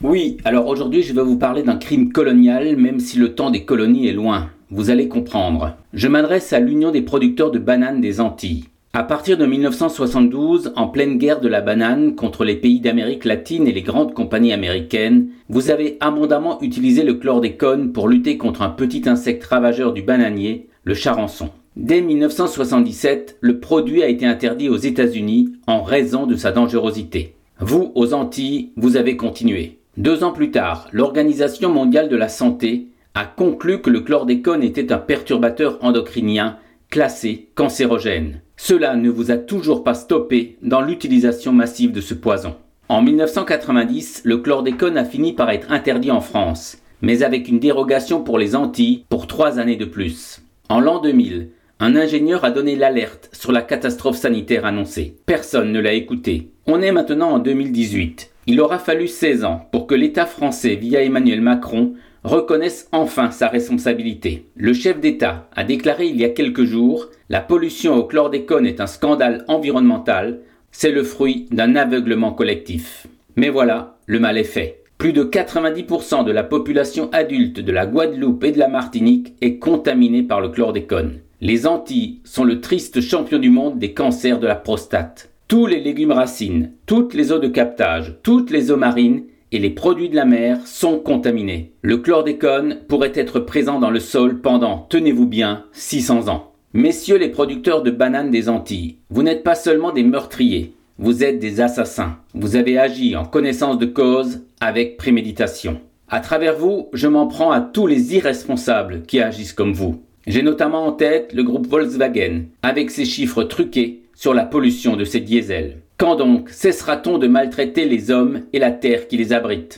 Oui, alors aujourd'hui je vais vous parler d'un crime colonial, même si le temps des colonies est loin. Vous allez comprendre. Je m'adresse à l'Union des producteurs de bananes des Antilles. À partir de 1972, en pleine guerre de la banane contre les pays d'Amérique latine et les grandes compagnies américaines, vous avez abondamment utilisé le chlordécone pour lutter contre un petit insecte ravageur du bananier, le charançon. Dès 1977, le produit a été interdit aux États-Unis en raison de sa dangerosité. Vous, aux Antilles, vous avez continué. Deux ans plus tard, l'Organisation mondiale de la santé a conclu que le chlordécone était un perturbateur endocrinien classé cancérogène. Cela ne vous a toujours pas stoppé dans l'utilisation massive de ce poison. En 1990, le chlordécone a fini par être interdit en France, mais avec une dérogation pour les Antilles pour trois années de plus. En l'an 2000, un ingénieur a donné l'alerte sur la catastrophe sanitaire annoncée. Personne ne l'a écouté. On est maintenant en 2018. Il aura fallu 16 ans pour que l'État français, via Emmanuel Macron, reconnaisse enfin sa responsabilité. Le chef d'État a déclaré il y a quelques jours La pollution au chlordécone est un scandale environnemental, c'est le fruit d'un aveuglement collectif. Mais voilà, le mal est fait. Plus de 90% de la population adulte de la Guadeloupe et de la Martinique est contaminée par le chlordécone. Les Antilles sont le triste champion du monde des cancers de la prostate. Tous les légumes racines, toutes les eaux de captage, toutes les eaux marines et les produits de la mer sont contaminés. Le chlordécone pourrait être présent dans le sol pendant, tenez-vous bien, 600 ans. Messieurs les producteurs de bananes des Antilles, vous n'êtes pas seulement des meurtriers, vous êtes des assassins. Vous avez agi en connaissance de cause avec préméditation. À travers vous, je m'en prends à tous les irresponsables qui agissent comme vous. J'ai notamment en tête le groupe Volkswagen, avec ses chiffres truqués sur la pollution de ses diesels. Quand donc cessera-t-on de maltraiter les hommes et la terre qui les abrite?